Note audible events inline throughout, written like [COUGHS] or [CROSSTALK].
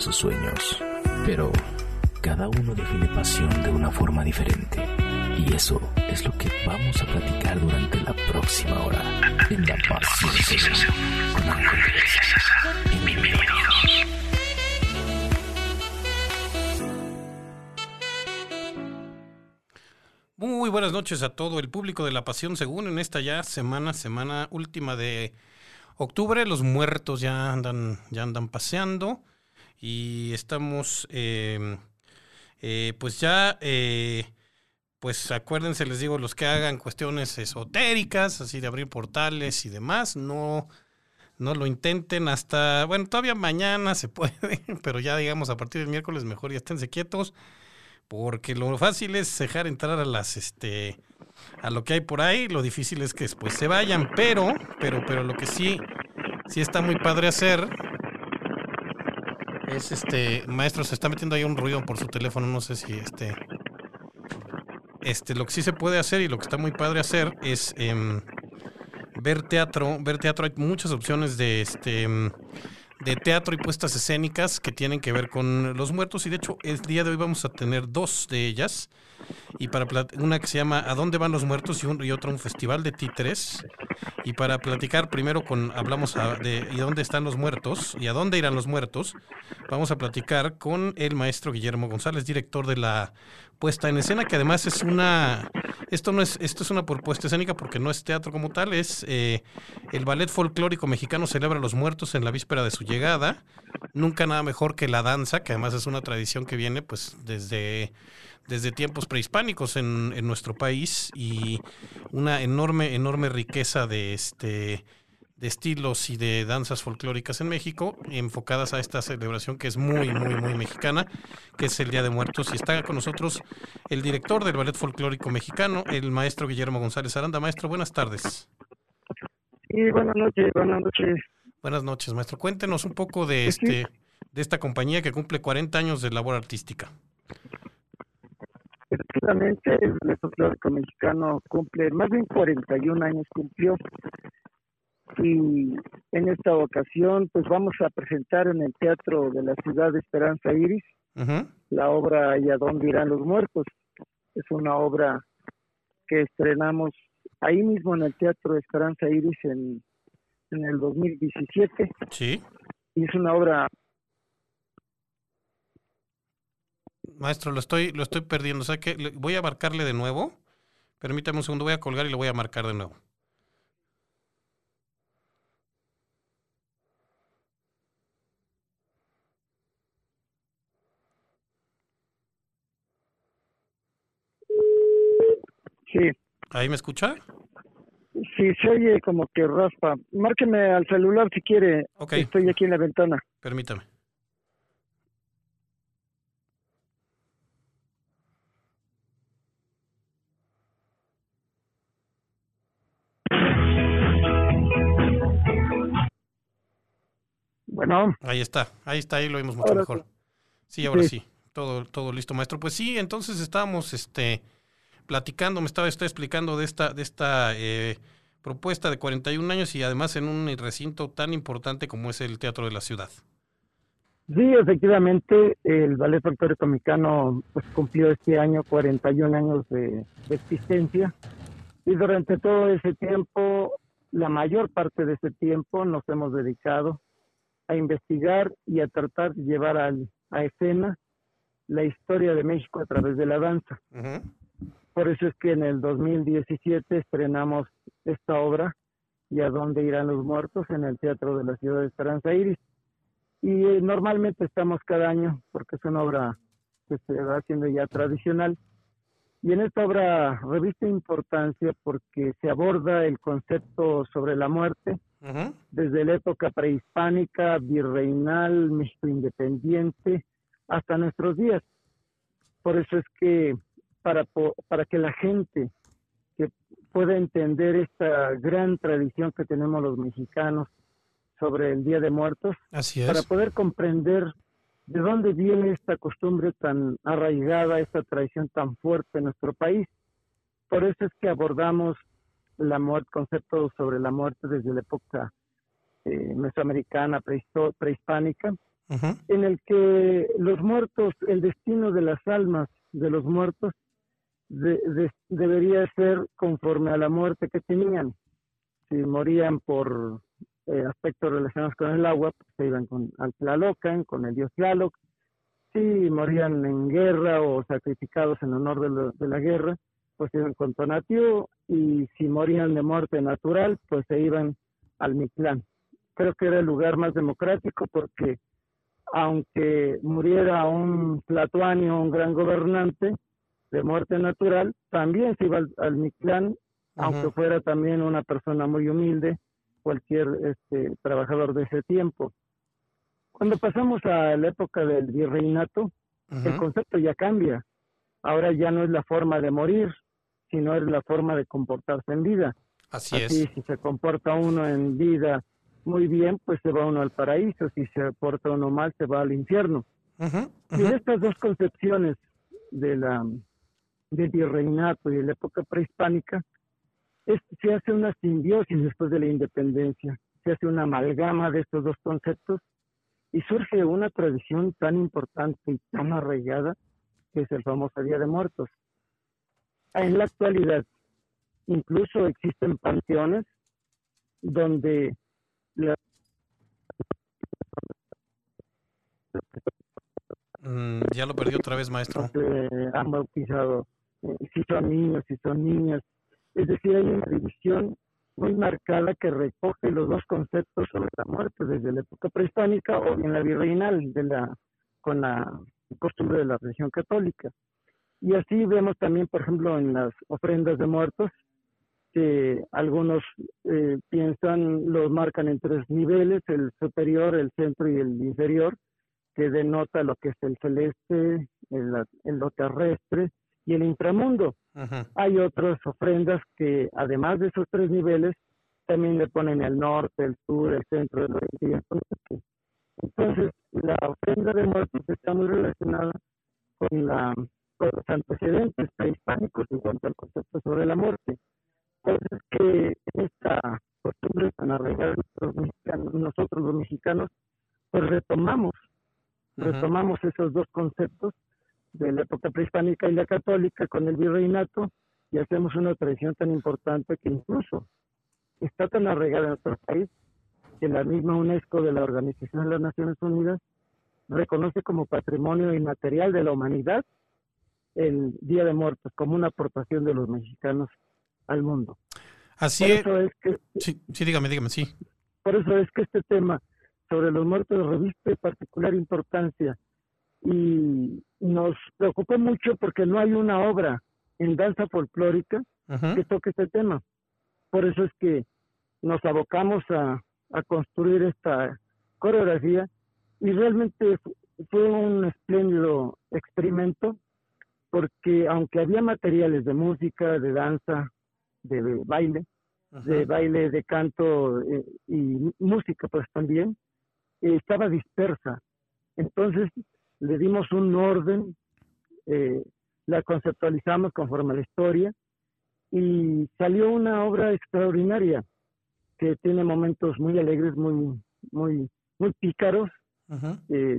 sus sueños, pero cada uno define pasión de una forma diferente. Y eso es lo que vamos a platicar durante la próxima hora en La Pasión con Bienvenidos. Muy buenas noches a todo el público de La Pasión Según en esta ya semana, semana última de octubre. Los muertos ya andan, ya andan paseando y estamos, eh, eh, pues ya, eh, pues acuérdense, les digo, los que hagan cuestiones esotéricas, así de abrir portales y demás, no, no lo intenten hasta, bueno, todavía mañana se [LAUGHS] puede, pero ya digamos a partir del miércoles mejor ya esténse quietos, porque lo fácil es dejar entrar a las, este, a lo que hay por ahí, lo difícil es que después se vayan, pero, pero, pero lo que sí, sí está muy padre hacer es este, maestro, se está metiendo ahí un ruido por su teléfono, no sé si este, este, lo que sí se puede hacer y lo que está muy padre hacer es em, ver teatro, ver teatro, hay muchas opciones de este em, de teatro y puestas escénicas que tienen que ver con los muertos. Y de hecho el día de hoy vamos a tener dos de ellas y para una que se llama ¿A dónde van los muertos? y, otra un festival de títeres y para platicar primero con hablamos de ¿y dónde están los muertos? y a dónde irán los muertos vamos a platicar con el maestro Guillermo González director de la puesta en escena que además es una esto no es esto es una propuesta escénica porque no es teatro como tal es eh, el ballet folclórico mexicano celebra a los muertos en la víspera de su llegada nunca nada mejor que la danza que además es una tradición que viene pues desde desde tiempos prehispánicos en, en nuestro país y una enorme enorme riqueza de este de estilos y de danzas folclóricas en México, enfocadas a esta celebración que es muy, muy, muy mexicana, que es el Día de Muertos. Y está con nosotros el director del Ballet Folclórico Mexicano, el maestro Guillermo González Aranda. Maestro, buenas tardes. Sí, buenas noches, buenas noches. Buenas noches, maestro. Cuéntenos un poco de este de esta compañía que cumple 40 años de labor artística. Efectivamente, el Ballet Folclórico Mexicano cumple, más bien 41 años cumplió y en esta ocasión pues vamos a presentar en el Teatro de la Ciudad de Esperanza Iris la obra ¿Y a dónde irán los muertos? Es una obra que estrenamos ahí mismo en el Teatro de Esperanza Iris en, en el 2017. Sí. Y es una obra Maestro, lo estoy, lo estoy perdiendo. O sea que voy a marcarle de nuevo. Permítame un segundo, voy a colgar y lo voy a marcar de nuevo. Sí. ¿Ahí me escucha? Sí, se oye como que raspa. Márqueme al celular si quiere. Ok. Estoy aquí en la ventana. Permítame. Ahí está, ahí está, ahí lo vimos mucho Ahora mejor. Sí, ahora sí. Todo, todo listo, maestro. Pues sí, entonces estábamos este, platicando, me estaba explicando de esta, de esta eh, propuesta de 41 años y además en un recinto tan importante como es el Teatro de la Ciudad. Sí, efectivamente, el Ballet Folclórico Mexicano pues, cumplió este año 41 años de, de existencia y durante todo ese tiempo, la mayor parte de ese tiempo nos hemos dedicado a investigar y a tratar de llevar al, a escena la historia de México a través de la danza. Por eso es que en el 2017 estrenamos esta obra, ¿Y a dónde irán los muertos? en el Teatro de la Ciudad de Esperanza Iris. Y eh, normalmente estamos cada año, porque es una obra que se va haciendo ya tradicional. Y en esta obra reviste importancia porque se aborda el concepto sobre la muerte desde la época prehispánica, virreinal, México independiente, hasta nuestros días. Por eso es que para, para que la gente que pueda entender esta gran tradición que tenemos los mexicanos sobre el Día de Muertos, Así para poder comprender de dónde viene esta costumbre tan arraigada, esta tradición tan fuerte en nuestro país. Por eso es que abordamos la muerte, concepto sobre la muerte desde la época eh, mesoamericana, prehispánica, en el que los muertos, el destino de las almas de los muertos debería ser conforme a la muerte que tenían. Si morían por eh, aspectos relacionados con el agua, pues se iban con al Tlalocan, con el dios Tlaloc. Si morían en guerra o sacrificados en honor de, de la guerra, pues se iban con Tonatiuh. Y si morían de muerte natural, pues se iban al Mictlán. Creo que era el lugar más democrático porque aunque muriera un platuanio, un gran gobernante de muerte natural, también se iba al, al Mictlán, aunque fuera también una persona muy humilde, cualquier este, trabajador de ese tiempo. Cuando pasamos a la época del virreinato, el concepto ya cambia. Ahora ya no es la forma de morir, sino es la forma de comportarse en vida. Así, Así es. Si se comporta uno en vida muy bien, pues se va uno al paraíso, si se porta uno mal, se va al infierno. Y estas dos concepciones de la del virreinato y de la época prehispánica, se hace una simbiosis después de la independencia, se hace una amalgama de estos dos conceptos y surge una tradición tan importante y tan arraigada que es el famoso Día de Muertos. En la actualidad, incluso existen panteones donde Mm, ya lo perdió otra vez, maestro. han bautizado eh, si son niños, si son niñas. Es decir, hay una división muy marcada que recoge los dos conceptos sobre la muerte desde la época prehispánica o bien la virreinal de la con la costumbre de la religión católica. Y así vemos también, por ejemplo, en las ofrendas de muertos, que algunos eh, piensan, los marcan en tres niveles, el superior, el centro y el inferior, que denota lo que es el celeste, el, lo terrestre y el Hay otras ofrendas que, además de esos tres niveles, también le ponen el norte, el sur, el centro, el oeste. Entonces, la ofrenda de muertos está muy relacionada con, la, con los antecedentes prehispánicos en cuanto al concepto sobre la muerte. Entonces, que esta costumbre tan arraigada nosotros los mexicanos, pues retomamos, retomamos esos dos conceptos de la época prehispánica y la católica con el virreinato y hacemos una tradición tan importante que incluso está tan arraigada en nuestro país que la misma UNESCO de la Organización de las Naciones Unidas reconoce como patrimonio inmaterial de la humanidad el Día de Muertos como una aportación de los mexicanos al mundo. Así es. que, sí, sí, dígame, dígame, sí. Por eso es que este tema sobre los muertos reviste particular importancia y nos preocupó mucho porque no hay una obra en danza folclórica que toque este tema. Por eso es que nos abocamos a, a construir esta coreografía y realmente fue un espléndido experimento porque aunque había materiales de música, de danza, de baile, de baile, de canto eh, y música pues también, eh, estaba dispersa. Entonces le dimos un orden, eh, la conceptualizamos conforme a la historia y salió una obra extraordinaria que tiene momentos muy alegres, muy, muy, muy pícaros,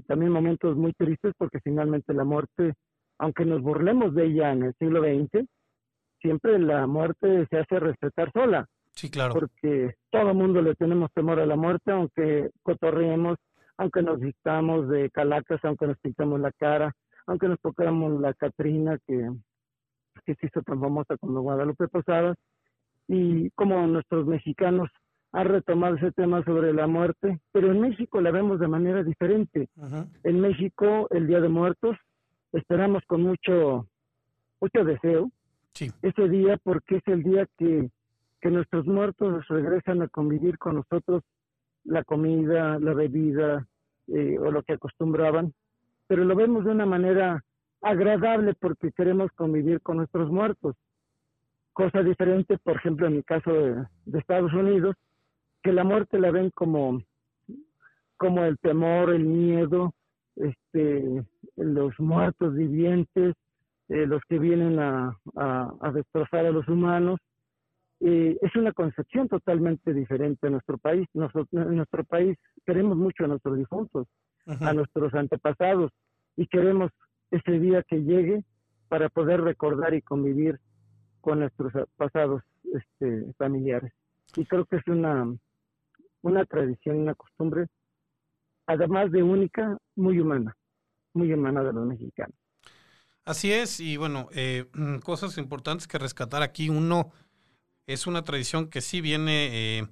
también momentos muy tristes porque finalmente la muerte, aunque nos burlemos de ella en el siglo XX, siempre la muerte se hace respetar sola. Sí, claro. Porque todo el mundo le tenemos temor a la muerte, aunque cotorreemos, aunque nos vistamos de calacas, aunque nos pintamos la cara, aunque nos tocamos la Catrina, que, que se hizo tan famosa como Guadalupe Posada, y como nuestros mexicanos han retomado ese tema sobre la muerte, pero en México la vemos de manera diferente. En México, el Día de Muertos, esperamos con mucho, mucho deseo, ese día porque es el día que, nuestros muertos regresan a convivir con nosotros la comida, la bebida eh, o lo que acostumbraban, pero lo vemos de una manera agradable porque queremos convivir con nuestros muertos. Cosa diferente, por ejemplo, en mi caso de, Estados Unidos, que la muerte la ven como, como el temor, el miedo, este, los muertos vivientes, eh, los que vienen a, a, destrozar a los humanos. Eh, es una concepción totalmente diferente en nuestro país. en nuestro país queremos mucho a nuestros difuntos, a nuestros antepasados, y queremos ese día que llegue para poder recordar y convivir con nuestros pasados este, familiares. Y creo que es una, una tradición, una costumbre, además de única, muy humana, muy humana de los mexicanos. Así es, y bueno, eh, cosas importantes que rescatar aquí. Uno, es una tradición que sí viene, eh,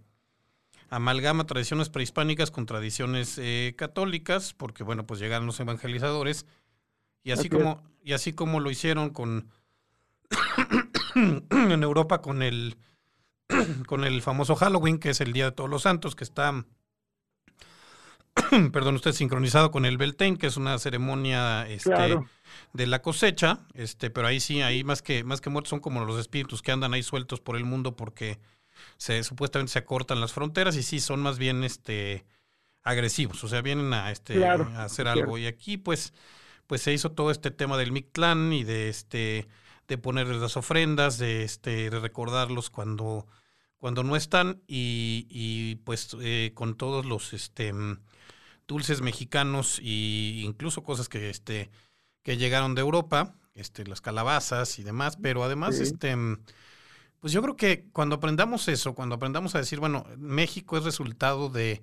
amalgama tradiciones prehispánicas con tradiciones eh, católicas, porque bueno, pues llegaron los evangelizadores, y así, como, y así como lo hicieron con [COUGHS] en Europa con el [COUGHS] con el famoso Halloween, que es el Día de Todos los Santos, que está [CLEARS THROAT] perdón, usted sincronizado con el Beltane, que es una ceremonia este, de la cosecha, este, pero ahí sí, ahí más que, más que muertos son como los espíritus que andan ahí sueltos por el mundo porque se, supuestamente se acortan las fronteras y sí son más bien este agresivos, o sea, vienen a este a hacer algo. Y aquí pues, pues se hizo todo este tema del Mictlán y de este de ponerles las ofrendas, de este, de recordarlos cuando, cuando no están, y, y pues eh, con todos los este dulces mexicanos e incluso cosas que este que llegaron de Europa, este, las calabazas y demás, pero además, este, pues yo creo que cuando aprendamos eso, cuando aprendamos a decir, bueno, México es resultado de,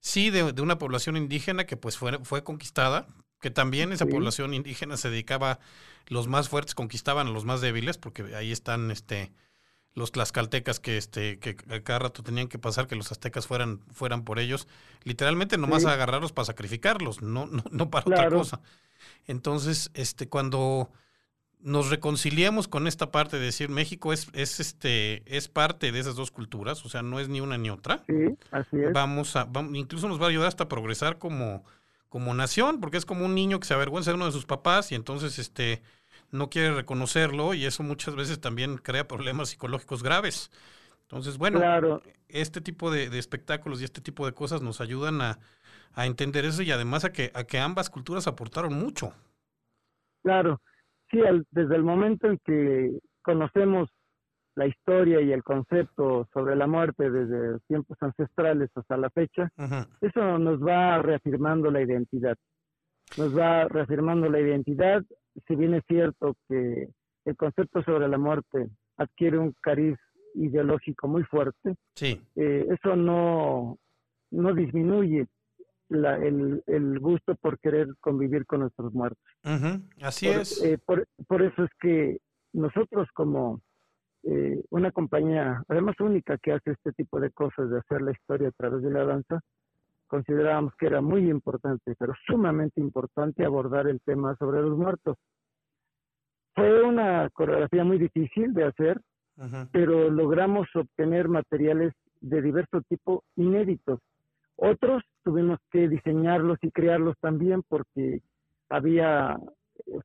sí, de, una población indígena que pues fue, fue conquistada, que también esa población indígena se dedicaba, los más fuertes conquistaban a los más débiles, porque ahí están, este, los tlaxcaltecas que este que cada rato tenían que pasar que los aztecas fueran fueran por ellos. Literalmente nomás a agarrarlos para sacrificarlos no no, no para otra cosa. Entonces este cuando nos reconciliamos con esta parte de decir México es es este es parte de esas dos culturas o sea no es ni una ni otra sí así es. vamos a vamos, incluso nos va a ayudar hasta a progresar como como nación porque es como un niño que se avergüenza de uno de sus papás y entonces este no quiere reconocerlo y eso muchas veces también crea problemas psicológicos graves. Entonces, bueno, este tipo de, espectáculos y este tipo de cosas nos ayudan a, entender eso y además a que, a que ambas culturas aportaron mucho. Claro, sí, desde el momento en que conocemos la historia y el concepto sobre la muerte desde tiempos ancestrales hasta la fecha, eso nos va reafirmando la identidad. Nos va reafirmando la identidad si bien es cierto que el concepto sobre la muerte adquiere un cariz ideológico muy fuerte, sí. Eh, eso no, no disminuye el, gusto por querer convivir con nuestros muertos. Así es. Eh, por, por, eso es que nosotros como eh, una compañía, además única que hace este tipo de cosas, de hacer la historia a través de la danza, considerábamos que era muy importante, pero sumamente importante abordar el tema sobre los muertos. Fue una coreografía muy difícil de hacer, pero logramos obtener materiales de diverso tipo inéditos. Otros tuvimos que diseñarlos y crearlos también porque había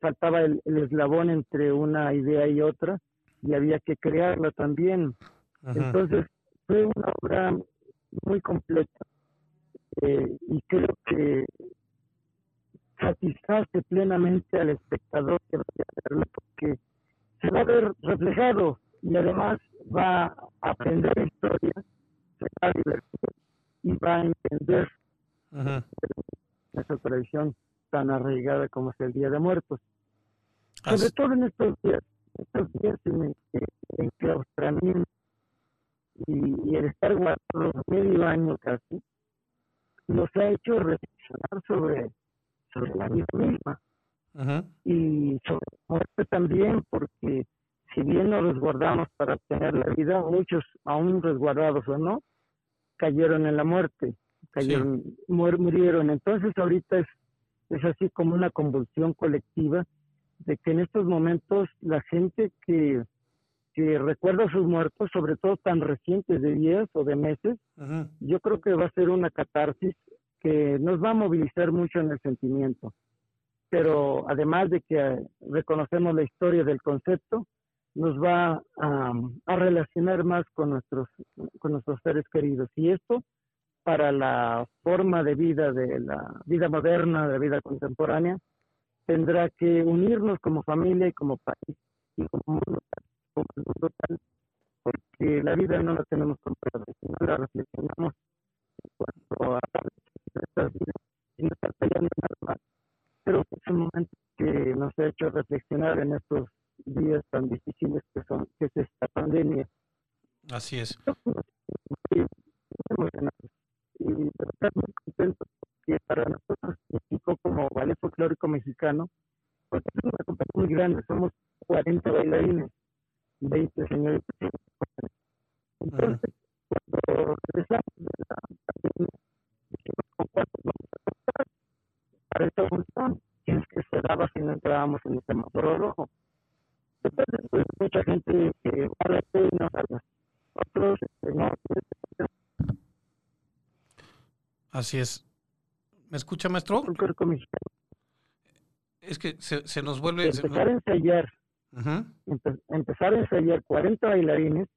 faltaba el, eslabón entre una idea y otra y había que crearla también. Entonces fue una obra muy completa eh, y creo que satisface plenamente al espectador que vaya a verlo porque se va a ver reflejado y además va a aprender historia, se va a divertir y va a entender esa tradición tan arraigada como es el Día de Muertos. Sobre todo en estos días, estos días en, en claustramiento y, y el estar guardado medio año casi, nos ha hecho reflexionar sobre, sobre la vida misma. Y sobre la muerte también, porque si bien nos resguardamos para obtener la vida, muchos, aún resguardados o no, cayeron en la muerte, cayeron, murieron. Entonces ahorita es, es así como una convulsión colectiva de que en estos momentos la gente que, que recuerda a sus muertos, sobre todo tan recientes de días o de meses, yo creo que va a ser una catarsis que nos va a movilizar mucho en el sentimiento. Pero además de que reconocemos la historia del concepto, nos va a, a relacionar más con nuestros, con nuestros seres queridos. Y esto, para la forma de vida, de la vida moderna, de la vida contemporánea, tendrá que unirnos como familia y como país y como mundo, como mundo porque la vida no la tenemos comprada, sino la reflexionamos en cuanto a nuestras vidas y no está peleando nada más. Pero es un momento que nos ha hecho reflexionar en estos días tan difíciles que son que es esta pandemia. Así es. Y, y verdad muy contento porque para nosotros México como ballet folclórico mexicano, pues es una compañía muy grande, somos 40 bailarines, 20 señoritas. Entonces, cuando regresamos de la pandemia, dijimos con cuántos vamos a contar para esta función, tienes que se daba si no entrábamos en el semáforo rojo. Entonces, pues mucha gente que va a y no salga. Otros, este, no, Así es. ¿Me escucha, maestro? Es que se, se nos vuelve... Empezar a ensayar Ujú. empe- empezar a ensayar 40 bailarines,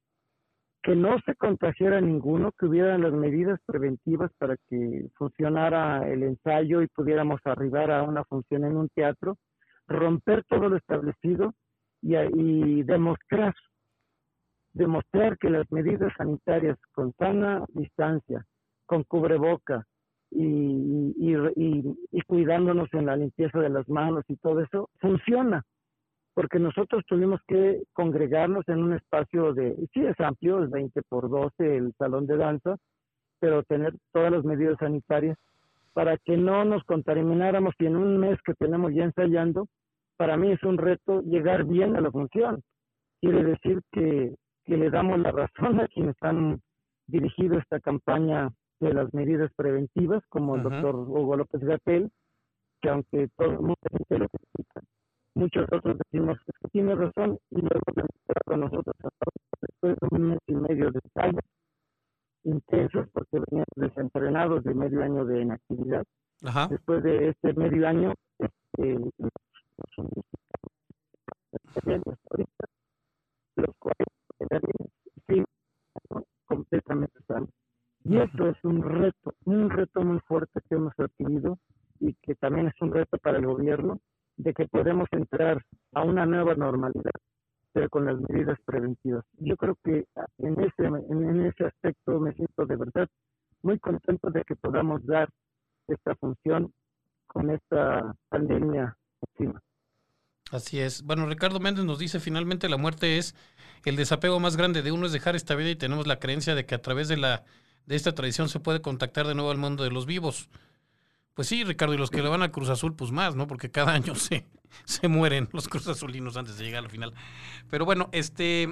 que no se contagiara ninguno, que hubieran las medidas preventivas para que funcionara el ensayo y pudiéramos arribar a una función en un teatro, romper todo lo establecido y, y demostrar, demostrar que las medidas sanitarias con sana distancia, con cubreboca y, y- y cuidándonos en la limpieza de las manos y todo eso, funciona porque nosotros tuvimos que congregarnos en un espacio de, sí es amplio, es 20 por 12 el salón de danza, pero tener todas las medidas sanitarias para que no nos contamináramos y en un mes que tenemos ya ensayando, para mí es un reto llegar bien a la función. Quiere decir que, que le damos la razón a quienes han dirigido esta campaña de las medidas preventivas, como el doctor Hugo López Gatel, que aunque todo mucha gente lo critica, muchos otros decimos "Es que tiene razón y luego se con nosotros después de un mes y medio de ensayos intensos porque veníamos desentrenados de medio año de inactividad. Ajá. Después de este medio año, este, los- ahorita, los 40 bailarines, sí, completamente sanos. Y eso es un reto, un reto muy fuerte que hemos adquirido y que también es un reto para el gobierno de que podemos entrar a una nueva normalidad, pero con las medidas preventivas. Yo creo que en ese, en, ese aspecto me siento de verdad muy contento de que podamos dar esta función con esta pandemia. Así es. Bueno, Ricardo Méndez nos dice finalmente la muerte es el desapego más grande de uno es dejar esta vida y tenemos la creencia de que a través de la de esta tradición se puede contactar de nuevo al mundo de los vivos. Pues sí, Ricardo, y los que le van al Cruz Azul, pues más, ¿no? Porque cada [LAUGHS] año se, se mueren los Cruz Azulinos antes de llegar al final. Pero bueno, este,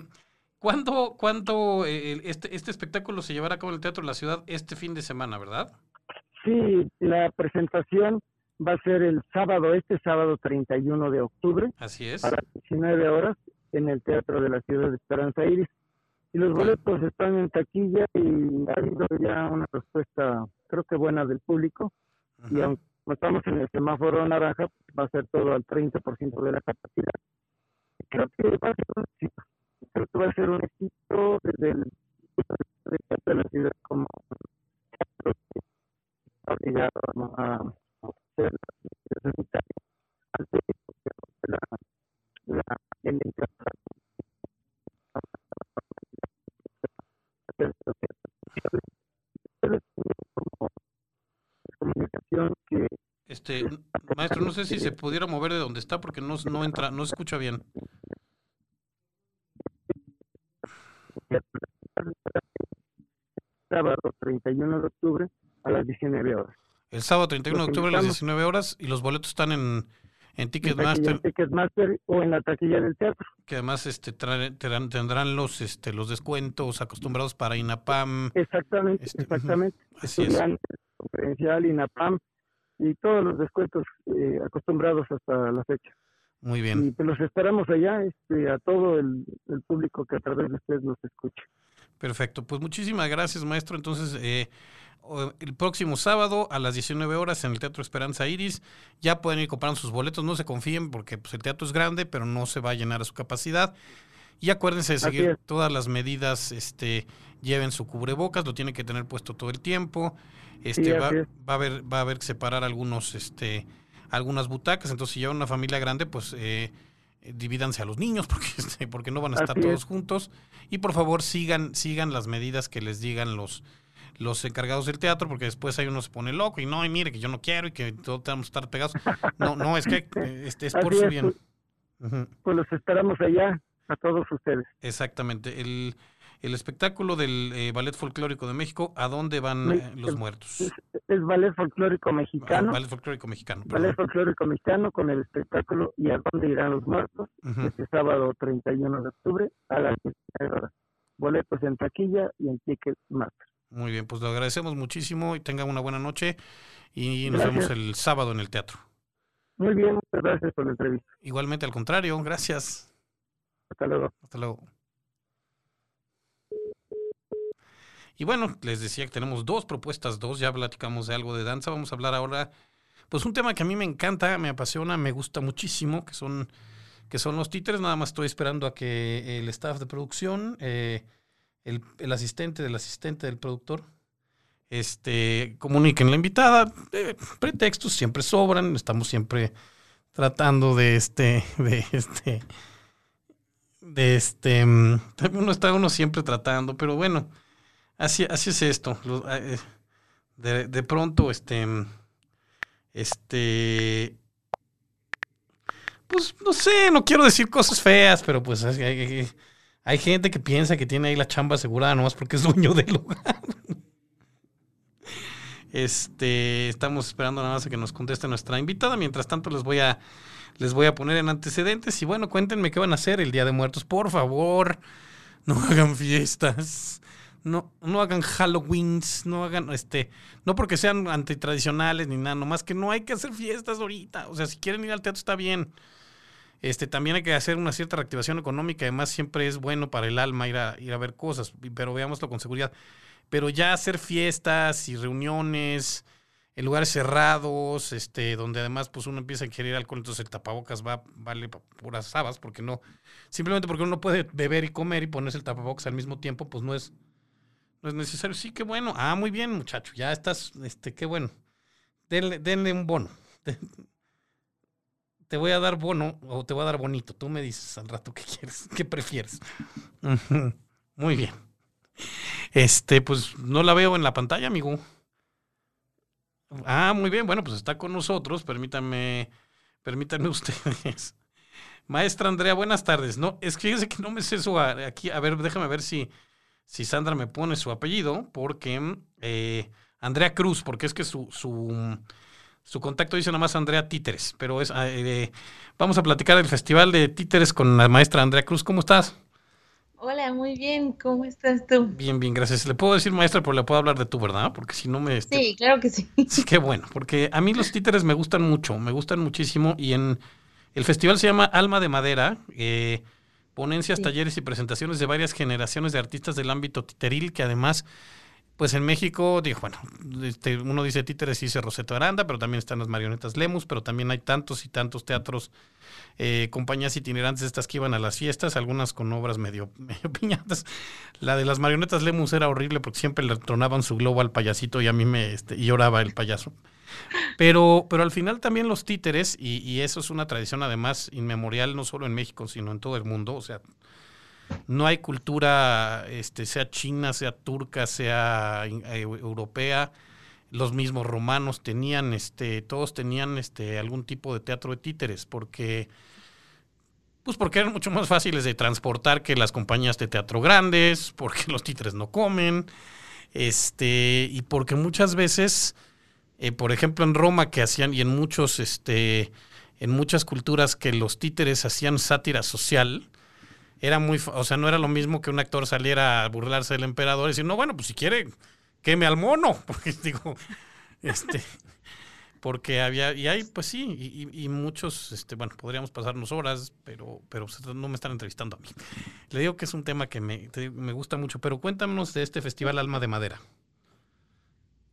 ¿cuándo, cuándo eh, este, este espectáculo se llevará a cabo en el Teatro de la Ciudad este fin de semana, verdad? Sí, la presentación va a ser el sábado, este sábado 31 de octubre, Así es. a las 19 horas, en el Teatro de la Ciudad de Esperanza Iris. Y los boletos están en taquilla y ha habido ya una respuesta, creo que buena del público. Y Ujú. aunque estamos en el semáforo naranja, va a ser todo al 30% de la capacidad. Creo que va a ser un éxito. Creo que va a ser un éxito desde el de la ciudad como obligado a hacer las medidas sanitarias antes de la, la, como comunicación que Este, maestro, no sé si se pudiera mover de donde está porque no, no entra, no se escucha bien. sábado 31 de octubre a las 19 horas. El sábado 31 de octubre a las invitamos. 19 horas y los boletos están en, en Ticketmaster, o en la taquilla del teatro. que además este, trae- tendrán, tendrán los, este, los descuentos acostumbrados para INAPAM. Exactamente, Este, exactamente. así es. Conferencial, INAPAM y todos los descuentos eh, acostumbrados hasta la fecha. Muy Y bien, pues los esperamos allá este, a todo el, el público que a través de ustedes nos escucha. perfecto. Pues muchísimas gracias, maestro. Entonces, eh, el próximo sábado a las 19 horas en el Teatro Esperanza Iris, ya pueden ir comprando sus boletos. No se confíen porque pues, el teatro es grande, pero no se va a llenar a su capacidad. Y acuérdense de seguir todas las medidas, este, lleven su cubrebocas, lo tienen que tener puesto todo el tiempo. Este, Sí, va, es. va a haber, va a haber que separar algunos, este, algunas butacas. Entonces, si llevan una familia grande, pues eh, eh, divídanse a los niños [LAUGHS] porque, este, porque no van a estar todos juntos. Y por favor sigan, sigan las medidas que les digan los, los encargados del teatro, porque después hay uno se pone loco y no, y mire que yo no quiero y que todos tenemos que estar pegados. No, no, es que eh, este, es por su bien. Pues, pues los esperamos allá, a todos ustedes. Exactamente. El, el espectáculo del eh, Ballet Folclórico de México, ¿a dónde van eh, los muertos? Es, Ballet Folclórico Mexicano. ballet Folclórico Mexicano. Ballet Folclórico Mexicano con el espectáculo ¿Y a dónde irán los muertos? Este sábado 31 de octubre a las 19 horas. Boletos en taquilla y en Ticketmaster. Muy bien, pues lo agradecemos muchísimo y tengan una buena noche y nos vemos el sábado en el teatro. Muy bien, muchas gracias por la entrevista. Igualmente, al contrario, gracias. Hasta luego. Hasta luego. Y bueno, les decía que tenemos dos propuestas, dos, ya platicamos de algo de danza, vamos a hablar ahora, pues un tema que a mí me encanta, me apasiona, me gusta muchísimo, que son, que son los títeres, nada más estoy esperando a que el staff de producción, eh, el, asistente del asistente del productor, este, comuniquen la invitada, eh, pretextos siempre sobran, estamos siempre tratando de este, [LAUGHS] de este, de este, mm, uno está uno siempre tratando, pero bueno, Así, así es esto. Eh, de, de, pronto, este. Este. Pues no sé, no quiero decir cosas feas, pero pues hay, hay gente que piensa que tiene ahí la chamba asegurada nomás porque es dueño del lugar. Este, estamos esperando nada más a que nos conteste nuestra invitada. Mientras tanto, les voy a les voy a poner en antecedentes y bueno, cuéntenme qué van a hacer el Día de Muertos. Por favor, no [LAUGHS] hagan fiestas no, no hagan Halloweens, no hagan, este, no porque sean antitradicionales ni nada, nomás que no hay que hacer fiestas ahorita. O sea, si quieren ir al teatro está bien. Este, también hay que hacer una cierta reactivación económica, además siempre es bueno para el alma ir a, ir a ver cosas, pero veámoslo con seguridad. Pero ya hacer fiestas y reuniones en lugares cerrados, este, donde además pues uno empieza a querer alcohol, entonces el tapabocas va, vale puras sabas, porque no, simplemente porque uno puede beber y comer y ponerse el tapabocas al mismo tiempo, pues no es, no es necesario. Sí, qué bueno. Ah, muy bien, muchacho. Ya estás, este, qué bueno. Denle un bono. [LAUGHS] Te voy a dar bono o te voy a dar bonito. Tú me dices al rato qué quieres, [LAUGHS] qué prefieres. [LAUGHS] Muy bien. Este, pues no la veo en la pantalla, amigo. Ah, muy bien. Bueno, pues está con nosotros. Permítanme, permítanme [LAUGHS] ustedes. Maestra Andrea, buenas tardes. No, es que que no me sé eso aquí. A ver, déjame ver si, si Sandra me pone su apellido, porque eh, Andrea Cruz, porque es que su, su, su contacto dice nomás Andrea Títeres, pero es, eh, vamos a platicar del Festival de Títeres con la maestra Andrea Cruz. ¿Cómo estás? Hola, muy bien. ¿Cómo estás tú? Bien, bien, gracias. Le puedo decir maestra, pero le puedo hablar de tú, ¿verdad? Porque si no me... Este sí, claro que sí. [LAUGHS] Sí, qué bueno, porque a mí los títeres me gustan mucho, me gustan muchísimo y en el festival se llama Alma de Madera. Eh, ponencias, talleres y presentaciones de varias generaciones de artistas del ámbito titeril que además, pues en México, digo, bueno, este, uno dice títeres y dice Roseto Aranda, pero también están las marionetas Lemus, pero también hay tantos y tantos teatros, eh, compañías itinerantes estas que iban a las fiestas, algunas con obras medio, [LAUGHS] medio piñatas. La de las marionetas Lemus era horrible porque siempre le tronaban su globo al payasito y a mí me este, y lloraba el payaso. Pero, pero al final también los títeres, y, eso es una tradición además inmemorial, no solo en México, sino en todo el mundo, o sea, no hay cultura, este, sea china, sea turca, sea eh, europea, los mismos romanos tenían, este, todos tenían este, algún tipo de teatro de títeres, porque, pues porque eran mucho más fáciles de transportar que las compañías de teatro grandes, porque los títeres no comen, este, y porque muchas veces eh, por ejemplo, en Roma que hacían, y en muchos, este, en muchas culturas que los títeres hacían sátira social, era muy, o sea, no era lo mismo que un actor saliera a burlarse del emperador y decir, no, bueno, pues si quiere, queme al mono, [LAUGHS] porque digo, este, porque había, y hay, pues sí, y, muchos, este, bueno, podríamos pasarnos horas, pero, pero no me están entrevistando a mí. Le digo que es un tema que me, me gusta mucho, pero cuéntanos de este festival Alma de Madera.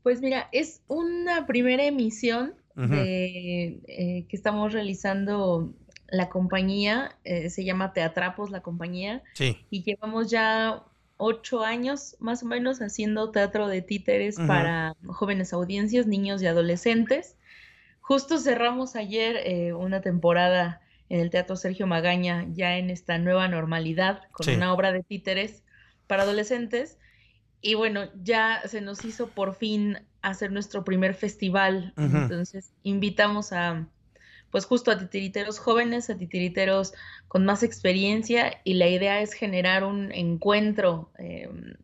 Pues mira, es una primera emisión de, eh, que estamos realizando la compañía, eh, se llama Teatrapos la compañía, sí. y llevamos ya ocho años más o menos haciendo teatro de títeres para jóvenes audiencias, niños y adolescentes. Justo cerramos ayer eh, una temporada en el Teatro Sergio Magaña, ya en esta nueva normalidad, con una obra de títeres para adolescentes. Y bueno, ya se nos hizo por fin hacer nuestro primer festival. Entonces, invitamos a, pues justo a titiriteros jóvenes, a titiriteros con más experiencia y la idea es generar un encuentro em,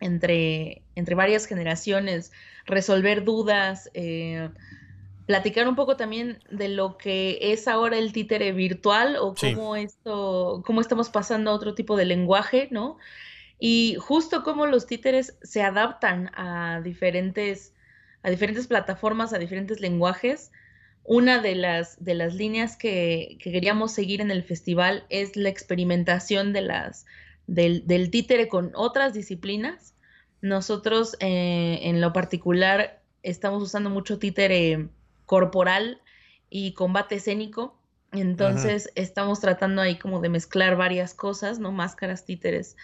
entre, entre varias generaciones, resolver dudas, eh, platicar un poco también de lo que es ahora el títere virtual o cómo esto, cómo estamos pasando a otro tipo de lenguaje, ¿no? Y justo cómo los títeres se adaptan a diferentes, a diferentes plataformas, a diferentes lenguajes. Una de las, de las líneas que, queríamos seguir en el festival es la experimentación de las, del, del títere con otras disciplinas. Nosotros, eh, en lo particular, estamos usando mucho títere corporal y combate escénico. Entonces, estamos tratando ahí como de mezclar varias cosas, ¿no? Máscaras, títeres,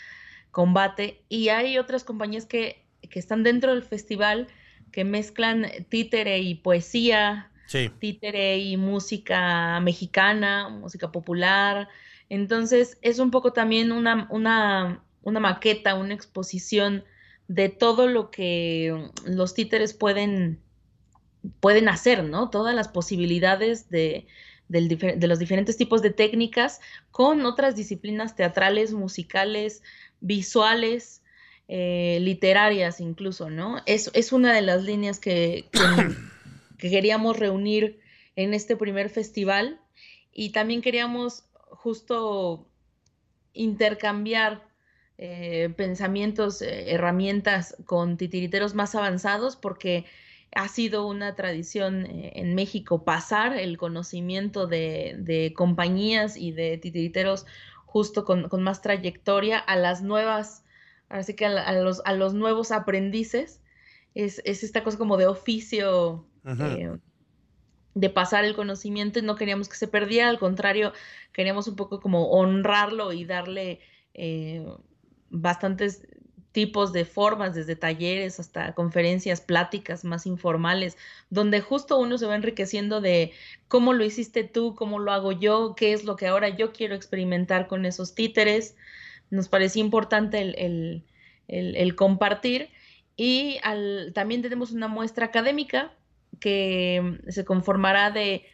combate. Y hay otras compañías que, están dentro del festival que mezclan títere y poesía, títere y música mexicana, música popular. Entonces, es un poco también una, una, una maqueta, una exposición de todo lo que los títeres pueden, pueden hacer, ¿no? Todas las posibilidades de, de los diferentes tipos de técnicas con otras disciplinas teatrales, musicales, visuales, eh, literarias incluso, ¿no? Es, es, una de las líneas que, que, [COUGHS] queríamos reunir en este primer festival y también queríamos justo intercambiar eh, pensamientos, eh, herramientas con titiriteros más avanzados porque ha sido una tradición en México pasar el conocimiento de, compañías y de titiriteros justo con, más trayectoria a las nuevas, así que a, a los nuevos aprendices. Es, esta cosa como de oficio, eh, de pasar el conocimiento y no queríamos que se perdiera, al contrario, queríamos un poco como honrarlo y darle eh, bastantes tipos de formas, desde talleres hasta conferencias, pláticas más informales, donde justo uno se va enriqueciendo de cómo lo hiciste tú, cómo lo hago yo, qué es lo que ahora yo quiero experimentar con esos títeres. Nos parecía importante el, compartir. Y también tenemos una muestra académica que se conformará de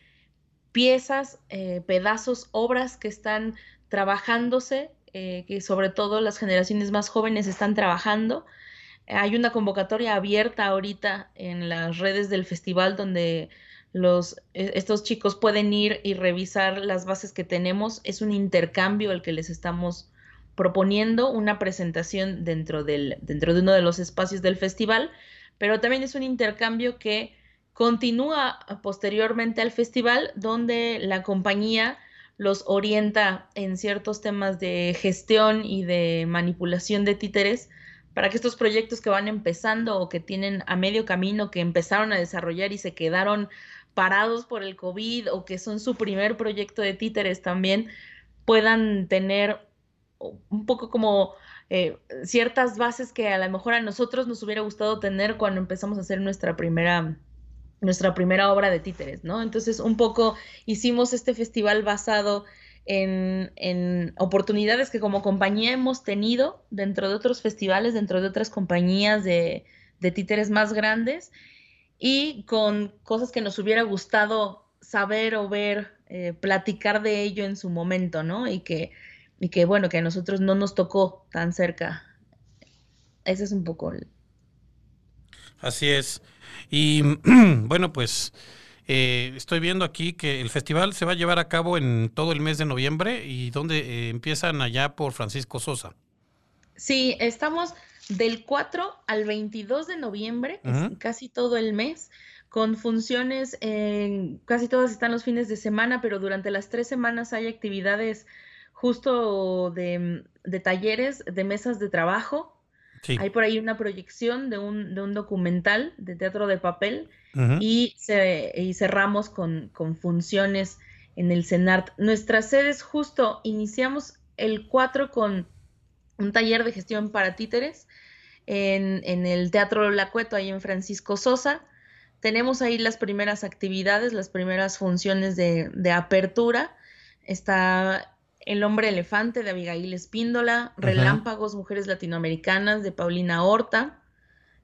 piezas, eh, pedazos, obras que están trabajándose eh, que sobre todo las generaciones más jóvenes están trabajando. Hay una convocatoria abierta ahorita en las redes del festival donde los, e, estos chicos pueden ir y revisar las bases que tenemos. Es un intercambio el que les estamos proponiendo, una presentación dentro, del, dentro de uno de los espacios del festival, pero también es un intercambio que continúa posteriormente al festival donde la compañía los orienta en ciertos temas de gestión y de manipulación de títeres para que estos proyectos que van empezando o que tienen a medio camino, que empezaron a desarrollar y se quedaron parados por el COVID o que son su primer proyecto de títeres también, puedan tener un poco como eh, ciertas bases que a lo mejor a nosotros nos hubiera gustado tener cuando empezamos a hacer nuestra primera nuestra primera obra de títeres, ¿no? Entonces, un poco hicimos este festival basado en, en, oportunidades que como compañía hemos tenido dentro de otros festivales, dentro de otras compañías de, de títeres más grandes y con cosas que nos hubiera gustado saber o ver, eh, platicar de ello en su momento, ¿no? Y que, y que, bueno, que a nosotros no nos tocó tan cerca. Ese es un poco el... Así es. Y [CLEARS THROAT] bueno, pues eh, estoy viendo aquí que el festival se va a llevar a cabo en todo el mes de noviembre y donde eh, empiezan allá por Francisco Sosa. Sí, estamos del 4 al 22 de noviembre, casi todo el mes, con funciones, en, casi todas están los fines de semana, pero durante las tres semanas hay actividades justo de, de talleres, de mesas de trabajo, hay por ahí una proyección de un, de un documental de teatro de papel y, cerramos con, con, funciones en el CENART. Nuestras sedes justo iniciamos el 4 con un taller de gestión para títeres en, en el Teatro La Cueto, ahí en Francisco Sosa. Tenemos ahí las primeras actividades, las primeras funciones de, de apertura está El hombre elefante de Abigail Espíndola, Relámpagos, Mujeres Latinoamericanas de Paulina Horta.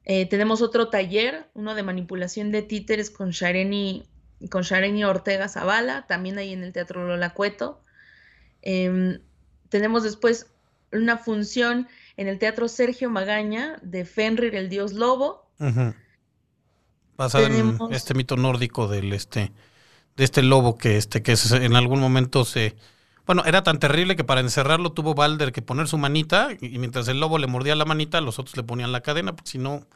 Eh, tenemos otro taller, uno de manipulación de títeres con Shareni, con Shareni Ortega Zavala, también ahí en el Teatro Lola Cueto. Em, tenemos después una función en el Teatro Sergio Magaña de Fenrir, el dios lobo. Basada en este mito nórdico del este, de este lobo que, este, que en algún momento se... Bueno, era tan terrible que para encerrarlo tuvo Balder que poner su manita y mientras el lobo le mordía la manita, los otros le ponían la cadena, porque si no,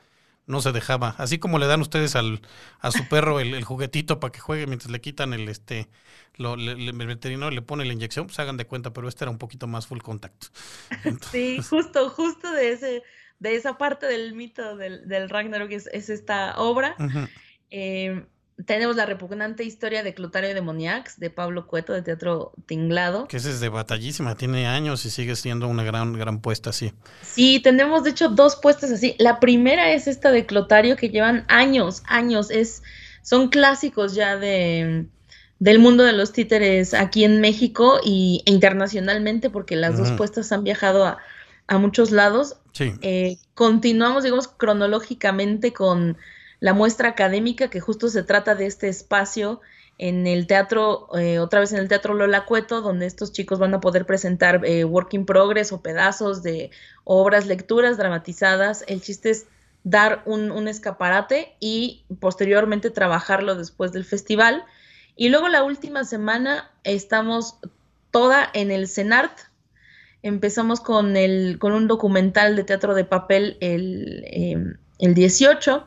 no se dejaba. Así como le dan ustedes al, a su perro el, juguetito para que juegue mientras le quitan el este lo, el veterinario le pone la inyección, pues hagan de cuenta, pero este era un poquito más full contact. [LAUGHS] Sí, justo, justo de ese, de esa parte del mito del, del Ragnarok es, es esta obra. Tenemos la repugnante historia de Clotario de Moniax, de Pablo Cueto, de Teatro Tinglado. Que ese es de batallísima, tiene años y sigue siendo una gran, gran puesta así. Sí, tenemos de hecho dos puestas así. La primera es esta de Clotario, que llevan años, años. Es, son clásicos ya de, del mundo de los títeres aquí en México y, e internacionalmente, porque las dos puestas han viajado a, a muchos lados. Sí. Eh, continuamos, digamos, cronológicamente con la muestra académica, que justo se trata de este espacio en el teatro, eh, otra vez en el Teatro Lola Cueto, donde estos chicos van a poder presentar eh, work in progress o pedazos de obras, lecturas dramatizadas. El chiste es dar un, escaparate y posteriormente trabajarlo después del festival. Y luego la última semana estamos toda en el CENART. Empezamos con, el, con un documental de teatro de papel el, em, el 18,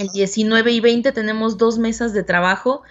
el 19 y 20 tenemos dos mesas de trabajo,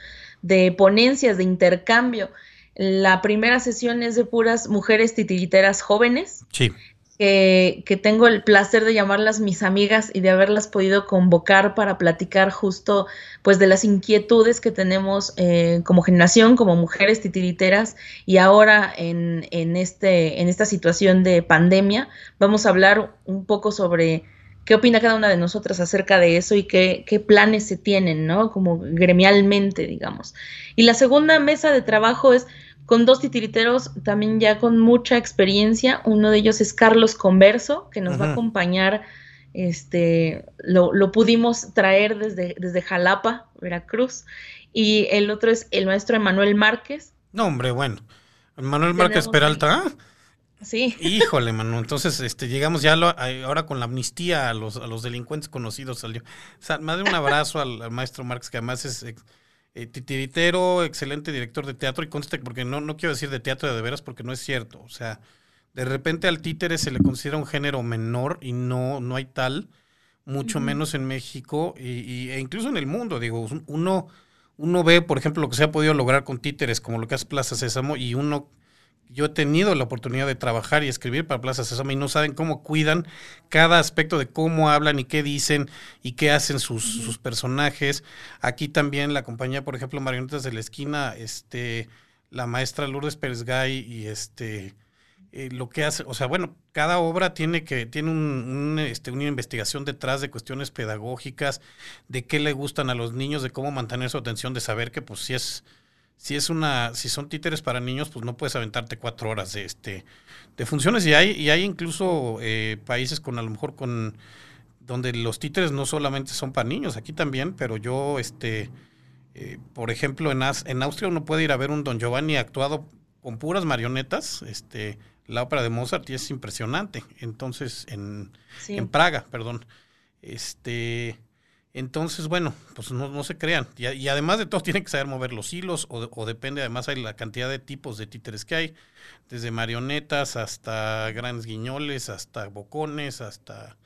de ponencias, de intercambio. La primera sesión es de puras mujeres titiriteras jóvenes. Sí. Que, tengo el placer de llamarlas mis amigas y de haberlas podido convocar para platicar justo pues de las inquietudes que tenemos eh, como generación, como mujeres titiriteras y ahora en, en, este, en esta situación de pandemia vamos a hablar un poco sobre qué opina cada una de nosotras acerca de eso y qué, planes se tienen, ¿no? Como gremialmente, digamos. Y la segunda mesa de trabajo es con dos titiriteros también ya con mucha experiencia. Uno de ellos es Carlos Converso, que nos va a acompañar. Este, lo, pudimos traer desde, desde Jalapa, Veracruz. Y el otro es el maestro Emanuel Márquez. No, hombre, bueno. Emanuel Márquez Peralta. Sí. Híjole, mano. Entonces, este, llegamos ya ahora con la amnistía a los, a los delincuentes conocidos salió. O sea, de un abrazo al, maestro Marx, que además es eh, titiritero, excelente director de teatro, y conste, porque no, no quiero decir de teatro de, veras, porque no es cierto. O sea, de repente al títere se le considera un género menor y no, no hay tal, mucho menos en México y, e incluso en el mundo. Digo, uno, uno ve, por ejemplo, lo que se ha podido lograr con títeres, como lo que hace Plaza Sésamo, y uno yo he tenido la oportunidad de trabajar y escribir para Plaza Sésamo y no saben cómo cuidan cada aspecto de cómo hablan y qué dicen y qué hacen sus, personajes. Aquí también la compañía, por ejemplo, Marionetas de la Esquina, este, la maestra Lourdes Pérez Gay y este, eh, lo que hace, o sea, bueno, cada obra tiene que, tiene un, este, una investigación detrás de cuestiones pedagógicas, de qué le gustan a los niños, de cómo mantener su atención, de saber que pues si es si es una, si son títeres para niños, pues no puedes aventarte cuatro horas de este de funciones. Y hay, y hay incluso eh, países con a lo mejor con donde los títeres no solamente son para niños, aquí también, pero yo, este, eh, por ejemplo, en, en Austria uno puede ir a ver un Don Giovanni actuado con puras marionetas, este, la ópera de Mozart y es impresionante. Entonces, en, en Praga, perdón. Este, entonces, bueno, pues no, se crean. Y, además de todo, tienen que saber mover los hilos, o, depende, además hay la cantidad de tipos de títeres que hay, desde marionetas hasta grandes guiñoles, hasta bocones, hasta...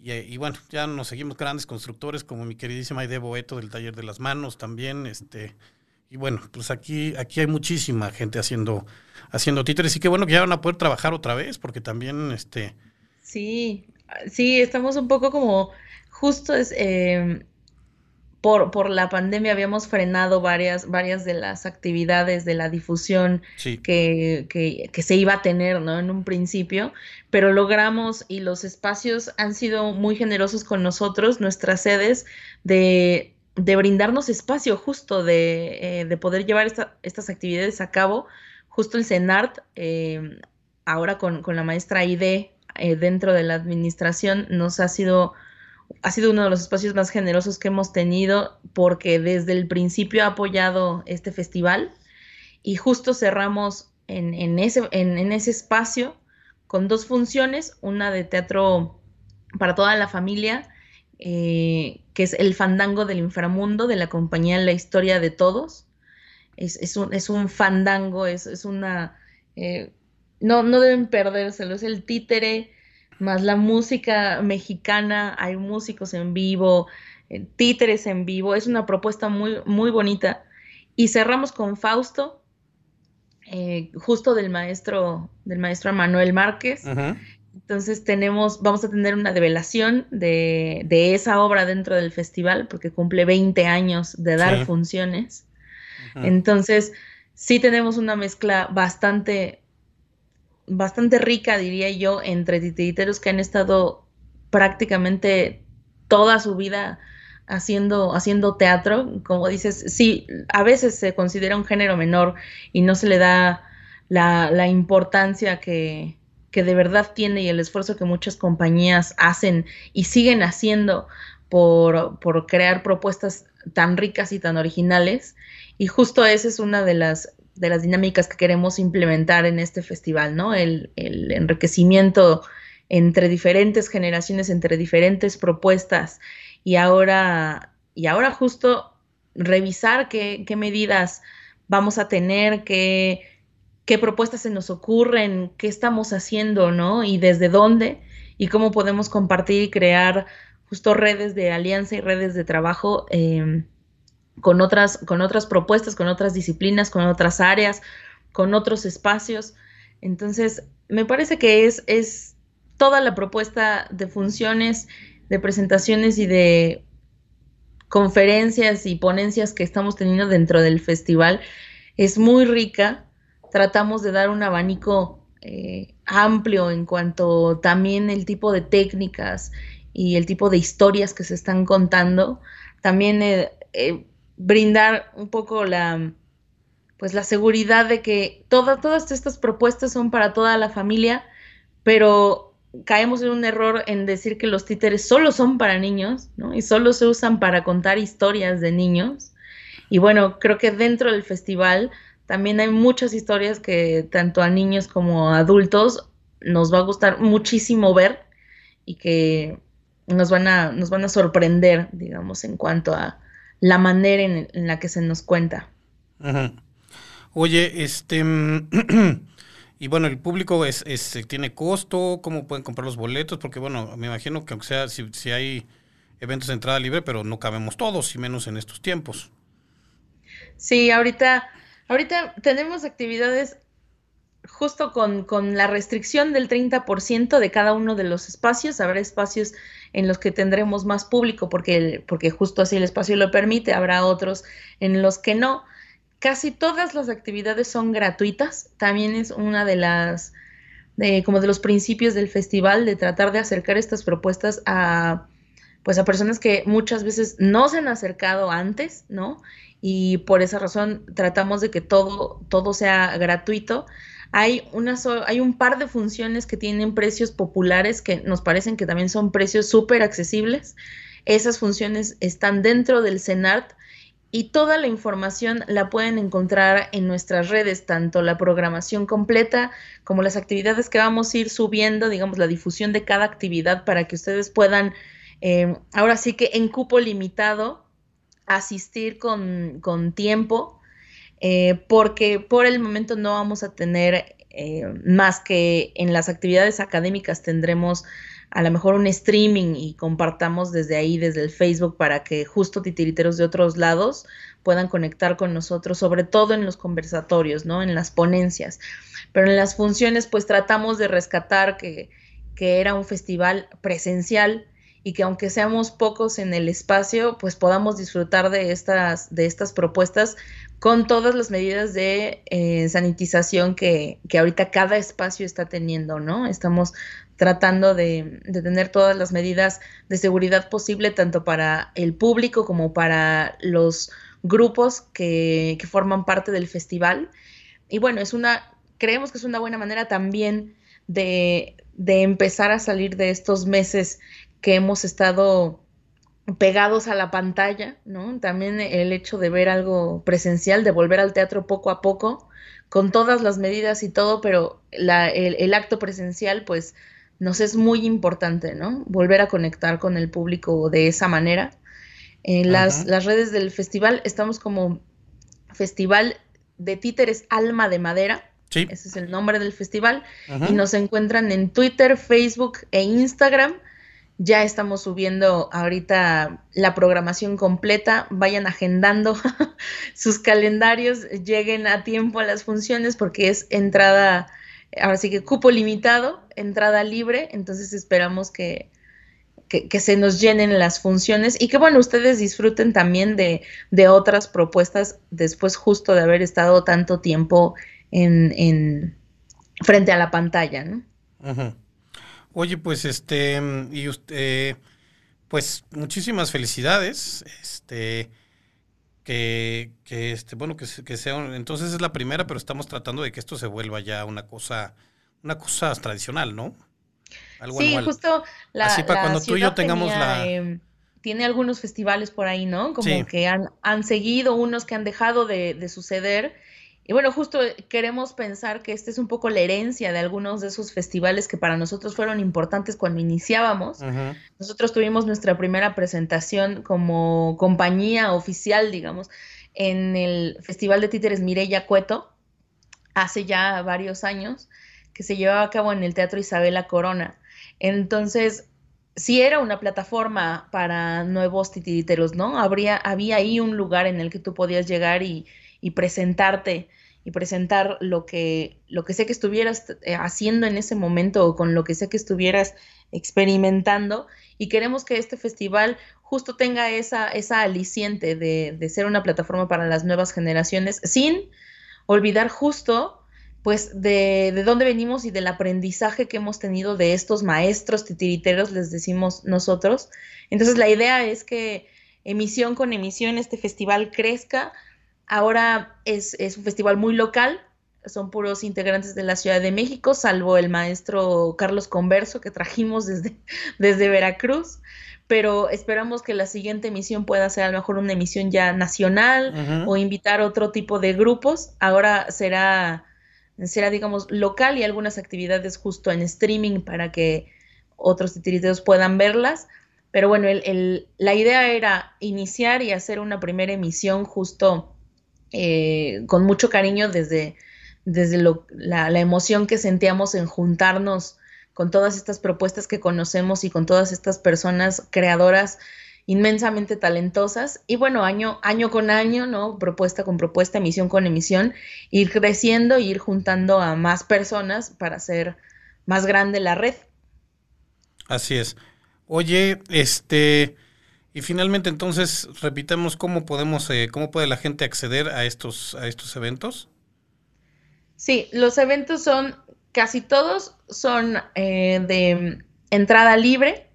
Y, bueno, ya nos seguimos grandes constructores como mi queridísima Aide Boeto del Taller de las Manos también, este... Y bueno, pues aquí, aquí hay muchísima gente haciendo, haciendo títeres y qué bueno que ya van a poder trabajar otra vez, porque también, este... Sí, sí, estamos un poco como justo es, em, por, por, la pandemia habíamos frenado varias, varias de las actividades de la difusión que, que, se iba a tener ¿no? en un principio, pero logramos y los espacios han sido muy generosos con nosotros, nuestras sedes, de, de brindarnos espacio justo de, eh, de poder llevar estas actividades a cabo justo el CENART, eh, ahora con, la maestra Aide eh, dentro de la administración, nos ha sido, ha sido uno de los espacios más generosos que hemos tenido porque desde el principio ha apoyado este festival y justo cerramos en, ese, espacio con dos funciones, una de teatro para toda la familia, eh, que es El Fandango del Inframundo de la compañía La Historia de Todos. Es, un, fandango, es, una... Eh, no, no deben perdérselo, es el títere más la música mexicana, hay músicos en vivo, eh, títeres en vivo, es una propuesta muy, muy bonita. Y cerramos con Fausto, justo del maestro, del maestro Manuel Márquez, entonces tenemos, vamos a tener una develación de, esa obra dentro del festival, porque cumple 20 años de dar funciones. Entonces, sí tenemos una mezcla bastante, bastante rica, diría yo, entre titiriteros que han estado prácticamente toda su vida haciendo, haciendo teatro. Como dices, sí, a veces se considera un género menor y no se le da la importancia que, que de verdad tiene y el esfuerzo que muchas compañías hacen y siguen haciendo por, crear propuestas tan ricas y tan originales. Y justo esa es una de las, de las dinámicas que queremos implementar en este festival, ¿no? El, enriquecimiento entre diferentes generaciones, entre diferentes propuestas y ahora, y ahora justo revisar qué, qué medidas vamos a tener, qué, qué propuestas se nos ocurren, qué estamos haciendo, ¿no? Y desde dónde y cómo podemos compartir y crear justo redes de alianza y redes de trabajo em, con, otras, con otras propuestas, con otras disciplinas, con otras áreas, con otros espacios. Entonces, me parece que es, es toda la propuesta de funciones, de presentaciones y de conferencias y ponencias que estamos teniendo dentro del festival es muy rica tratamos de dar un abanico eh, amplio en cuanto también el tipo de técnicas y el tipo de historias que se están contando. También eh, eh, brindar un poco la pues la seguridad de que todas estas propuestas son para toda la familia, pero caemos en un error en decir que los títeres solo son para niños, ¿no? Y solo se usan para contar historias de niños. Y bueno, creo que dentro del festival también hay muchas historias que tanto a niños como a adultos nos va a gustar muchísimo ver y que nos van a, nos van a sorprender, digamos, en cuanto a la manera en, la que se nos cuenta. Oye, este... [CLEARS THROAT] Y bueno, el público es, tiene costo, ¿cómo pueden comprar los boletos? Porque bueno, me imagino que aunque sea, si, si hay eventos de entrada libre, pero no cabemos todos, y menos en estos tiempos. Sí, ahorita Ahorita tenemos actividades justo con, la restricción del 30% de cada uno de los espacios. Habrá espacios en los que tendremos más público porque, porque justo así el espacio lo permite. Habrá otros en los que no. Casi todas las actividades son gratuitas. También es una de las, de, como de los principios del festival, de tratar de acercar estas propuestas a, pues a personas que muchas veces no se han acercado antes, ¿no? y por esa razón tratamos de que todo, todo sea gratuito. Hay, una hay un par de funciones que tienen precios populares que nos parecen que también son precios súper accesibles. Esas funciones están dentro del CENART y toda la información la pueden encontrar en nuestras redes, tanto la programación completa como las actividades que vamos a ir subiendo, digamos, la difusión de cada actividad para que ustedes puedan, eh, ahora sí que en cupo limitado, asistir con, tiempo, eh, porque por el momento no vamos a tener eh, más que en las actividades académicas tendremos a lo mejor un streaming y compartamos desde ahí, desde el Facebook, para que justo titiriteros de otros lados puedan conectar con nosotros, sobre todo en los conversatorios, ¿no? En las ponencias. Pero en las funciones, pues tratamos de rescatar que, que era un festival presencial, y que aunque seamos pocos en el espacio, pues podamos disfrutar de estas, de estas propuestas con todas las medidas de eh, sanitización que, que, ahorita cada espacio está teniendo, ¿no? Estamos tratando de, de, tener todas las medidas de seguridad posible, tanto para el público como para los grupos que, que forman parte del festival y bueno, es una, creemos que es una buena manera también de, de empezar a salir de estos meses que hemos estado pegados a la pantalla, ¿no? También el hecho de ver algo presencial, de volver al teatro poco a poco, con todas las medidas y todo, pero la, el, acto presencial, pues, nos es muy importante, ¿no? Volver a conectar con el público de esa manera. En las, las redes del festival estamos como Festival de Títeres Alma de Madera. Sí. Ese es el nombre del festival. Y nos encuentran en Twitter, Facebook e Instagram ya estamos subiendo ahorita la programación completa. Vayan agendando [LAUGHS] sus calendarios, lleguen a tiempo a las funciones porque es entrada, ahora sí que cupo limitado, entrada libre. Entonces esperamos que, que, se nos llenen las funciones y que bueno, ustedes disfruten también de, de otras propuestas después justo de haber estado tanto tiempo en, en frente a la pantalla, ¿no? Oye, pues este, y usted, pues muchísimas felicidades. Este, que, que este, bueno, que, que sea, entonces es la primera, pero estamos tratando de que esto se vuelva ya una cosa, una cosa tradicional, ¿no? Algo sí, justo la, Así para cuando tú y yo tengamos la. Em, tiene algunos festivales por ahí, ¿no? Como que han, han seguido, unos que han dejado de, de suceder y bueno, justo queremos pensar que esta es un poco la herencia de algunos de esos festivales que para nosotros fueron importantes cuando iniciábamos. Nosotros tuvimos nuestra primera presentación como compañía oficial, digamos, en el Festival de Títeres Mireya Cueto, hace ya varios años, que se llevaba a cabo en el Teatro Isabela Corona. Entonces, sí era una plataforma para nuevos titiriteros, ¿no? Habría, había ahí un lugar en el que tú podías llegar y, y presentarte y presentar lo que, lo que sé que estuvieras eh, haciendo en ese momento o con lo que sé que estuvieras experimentando. Y queremos que este festival justo tenga esa, esa aliciente de, de ser una plataforma para las nuevas generaciones, sin olvidar justo pues de, de, dónde venimos y del aprendizaje que hemos tenido de estos maestros titiriteros, les decimos nosotros. Entonces la idea es que emisión con emisión este festival crezca, Ahora es, un festival muy local, son puros integrantes de la Ciudad de México, salvo el maestro Carlos Converso que trajimos desde, [LAUGHS] desde Veracruz, pero esperamos que la siguiente emisión pueda ser a lo mejor una emisión ya nacional o invitar otro tipo de grupos. Ahora será, será, digamos, local y algunas actividades justo en streaming para que otros titiriteros puedan verlas. Pero bueno, la idea era iniciar y hacer una primera emisión justo eh, con mucho cariño desde, desde la, emoción que sentíamos en juntarnos con todas estas propuestas que conocemos y con todas estas personas creadoras inmensamente talentosas y bueno, año, año con año, ¿no? Propuesta con propuesta, emisión con emisión, ir creciendo e ir juntando a más personas para hacer más grande la red. Así es. Oye, este, y finalmente, entonces, repitamos cómo podemos, eh, cómo puede la gente acceder a estos, a estos eventos. Sí, los eventos son, casi todos son eh, de entrada libre.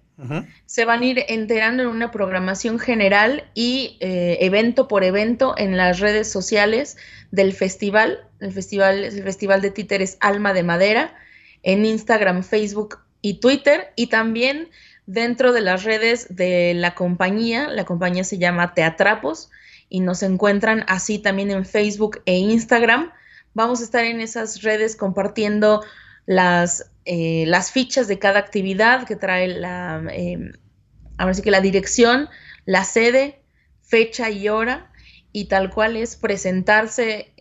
Se van a ir enterando en una programación general y eh, evento por evento en las redes sociales del festival. El festival es el Festival de Títeres Alma de Madera, en Instagram, Facebook y Twitter. Y también dentro de las redes de la compañía. La compañía se llama Teatrapos y nos encuentran así también en Facebook e Instagram. Vamos a estar en esas redes compartiendo las, eh, las fichas de cada actividad que trae la, eh, ahora sí que la dirección, la sede, fecha y hora, y tal cual es presentarse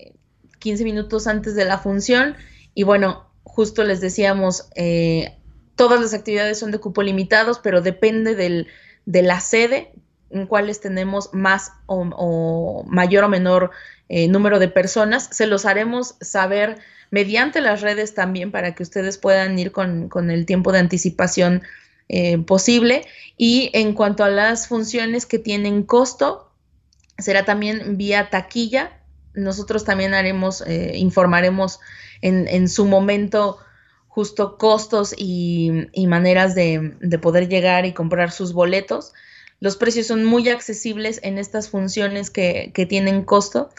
15 minutos antes de la función. Y bueno, justo les decíamos, eh, Todas las actividades son de cupo limitados, pero depende del, de la sede en cuales tenemos más o, mayor o menor eh, número de personas. Se los haremos saber mediante las redes también para que ustedes puedan ir con, el tiempo de anticipación eh, posible. Y en cuanto a las funciones que tienen costo, será también vía taquilla. Nosotros también haremos, eh, informaremos en, en su momento justo costos y, maneras de, poder llegar y comprar sus boletos. Los precios son muy accesibles en estas funciones que, tienen costo.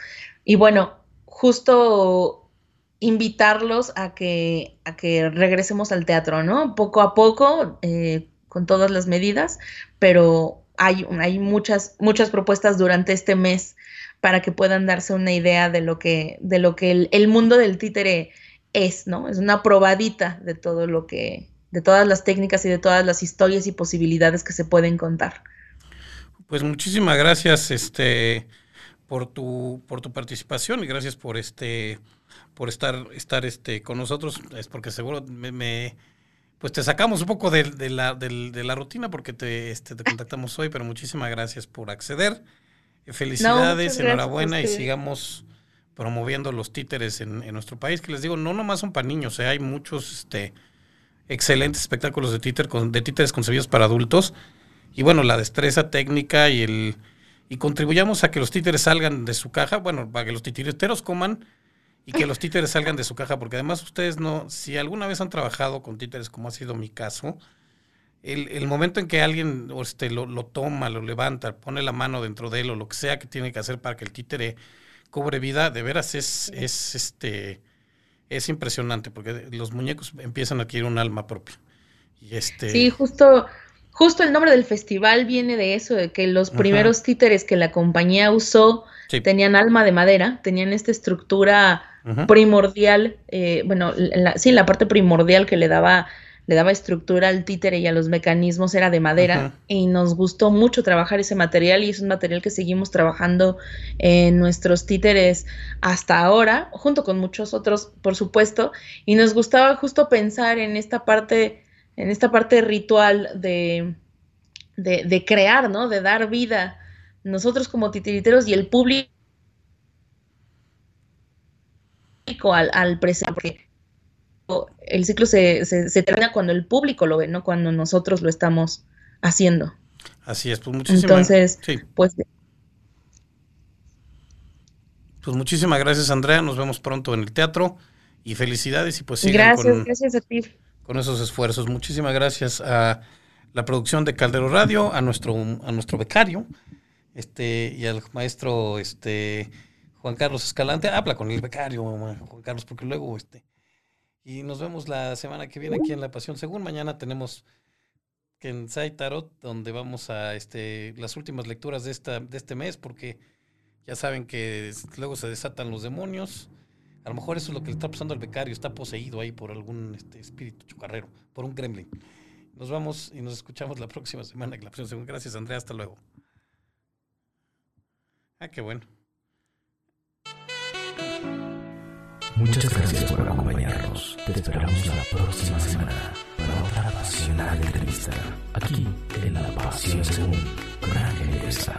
Y bueno, justo invitarlos a que, a que regresemos al teatro, ¿no? Poco a poco, eh, con todas las medidas, pero hay, hay muchas, muchas propuestas durante este mes para que puedan darse una idea de lo que, de lo que el mundo del títere es, ¿no? Es una probadita de todo lo que, de todas las técnicas y de todas las historias y posibilidades que se pueden contar. Pues muchísimas gracias, este, por tu, por tu participación y gracias por este, por estar, estar este, con nosotros. Es porque seguro me, pues te sacamos un poco de, la, de, la, rutina porque te, este, te contactamos hoy, pero muchísimas gracias por acceder. Felicidades, enhorabuena y sigamos promoviendo los títeres en, en, nuestro país, que les digo, no nomás son para niños, eh, hay muchos este, excelentes espectáculos de, títer, de títeres concebidos para adultos. Y bueno, la destreza técnica y el y contribuyamos a que los títeres salgan de su caja, bueno, para que los titireteros coman y que los títeres salgan de su caja, porque además ustedes no, si alguna vez han trabajado con títeres, como ha sido mi caso, el, el momento en que alguien este, lo, lo, toma, lo levanta, pone la mano dentro de él o lo que sea que tiene que hacer para que el títere cobre vida, de veras es, es este es impresionante porque los muñecos empiezan a adquirir un alma propia. Y este... Sí, justo, justo el nombre del festival viene de eso, de que los primeros títeres que la compañía usó tenían alma de madera, tenían esta estructura primordial, eh, bueno, sí, la parte primordial que le daba le daba estructura al títere y a los mecanismos era de madera y nos gustó mucho trabajar ese material y es un material que seguimos trabajando en nuestros títeres hasta ahora, junto con muchos otros, por supuesto, y nos gustaba justo pensar en esta parte, en esta parte ritual de, de, crear, ¿no? De dar vida, nosotros como titiriteros y el público al, al presente, porque el ciclo se, se, termina cuando el público lo ve, no cuando nosotros lo estamos haciendo. Así es, pues muchísimas Entonces, pues pues muchísimas gracias Andrea, nos vemos pronto en el teatro y felicidades y pues sigan gracias, gracias a ti. con esos esfuerzos. Muchísimas gracias a la producción de Caldero Radio, a nuestro a nuestro becario, este y al maestro este Juan Carlos Escalante. Habla con el becario, Juan Carlos, porque luego este y nos vemos la semana que viene aquí en La Pasión Según. Mañana tenemos Kensai Tarot, donde vamos a este, las últimas lecturas de, esta, de este mes, porque ya saben que luego se desatan los demonios. A lo mejor eso es lo que le está pasando al becario, está poseído ahí por algún este, espíritu chocarrero, por un gremlin. Nos vamos y nos escuchamos la próxima semana en La Pasión Según. Gracias, Andrea. Hasta luego. Ah, qué bueno. Muchas gracias por acompañarnos. Te esperamos la próxima semana para otra apasionante entrevista. Aquí en La Pasión Según Gran Generosa.